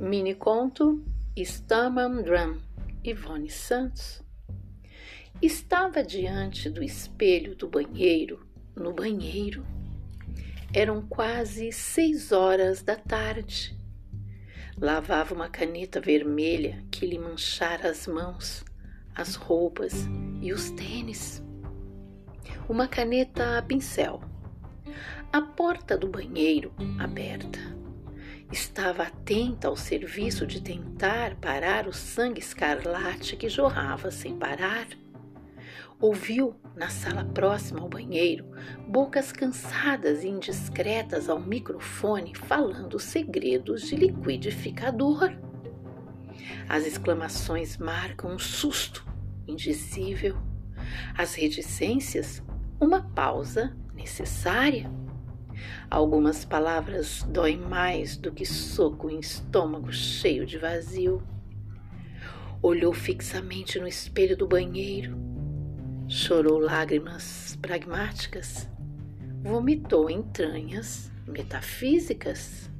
Mini conto Stamman Drum, Ivone Santos. Estava diante do espelho do banheiro, no banheiro. Eram quase seis horas da tarde. Lavava uma caneta vermelha que lhe manchara as mãos, as roupas e os tênis. Uma caneta a pincel. A porta do banheiro aberta Estava atenta ao serviço de tentar parar o sangue escarlate que jorrava sem parar. Ouviu, na sala próxima ao banheiro, bocas cansadas e indiscretas ao microfone falando segredos de liquidificador. As exclamações marcam um susto indizível. As reticências, uma pausa necessária. Algumas palavras doem mais do que soco em estômago cheio de vazio. Olhou fixamente no espelho do banheiro, chorou lágrimas pragmáticas, vomitou entranhas metafísicas.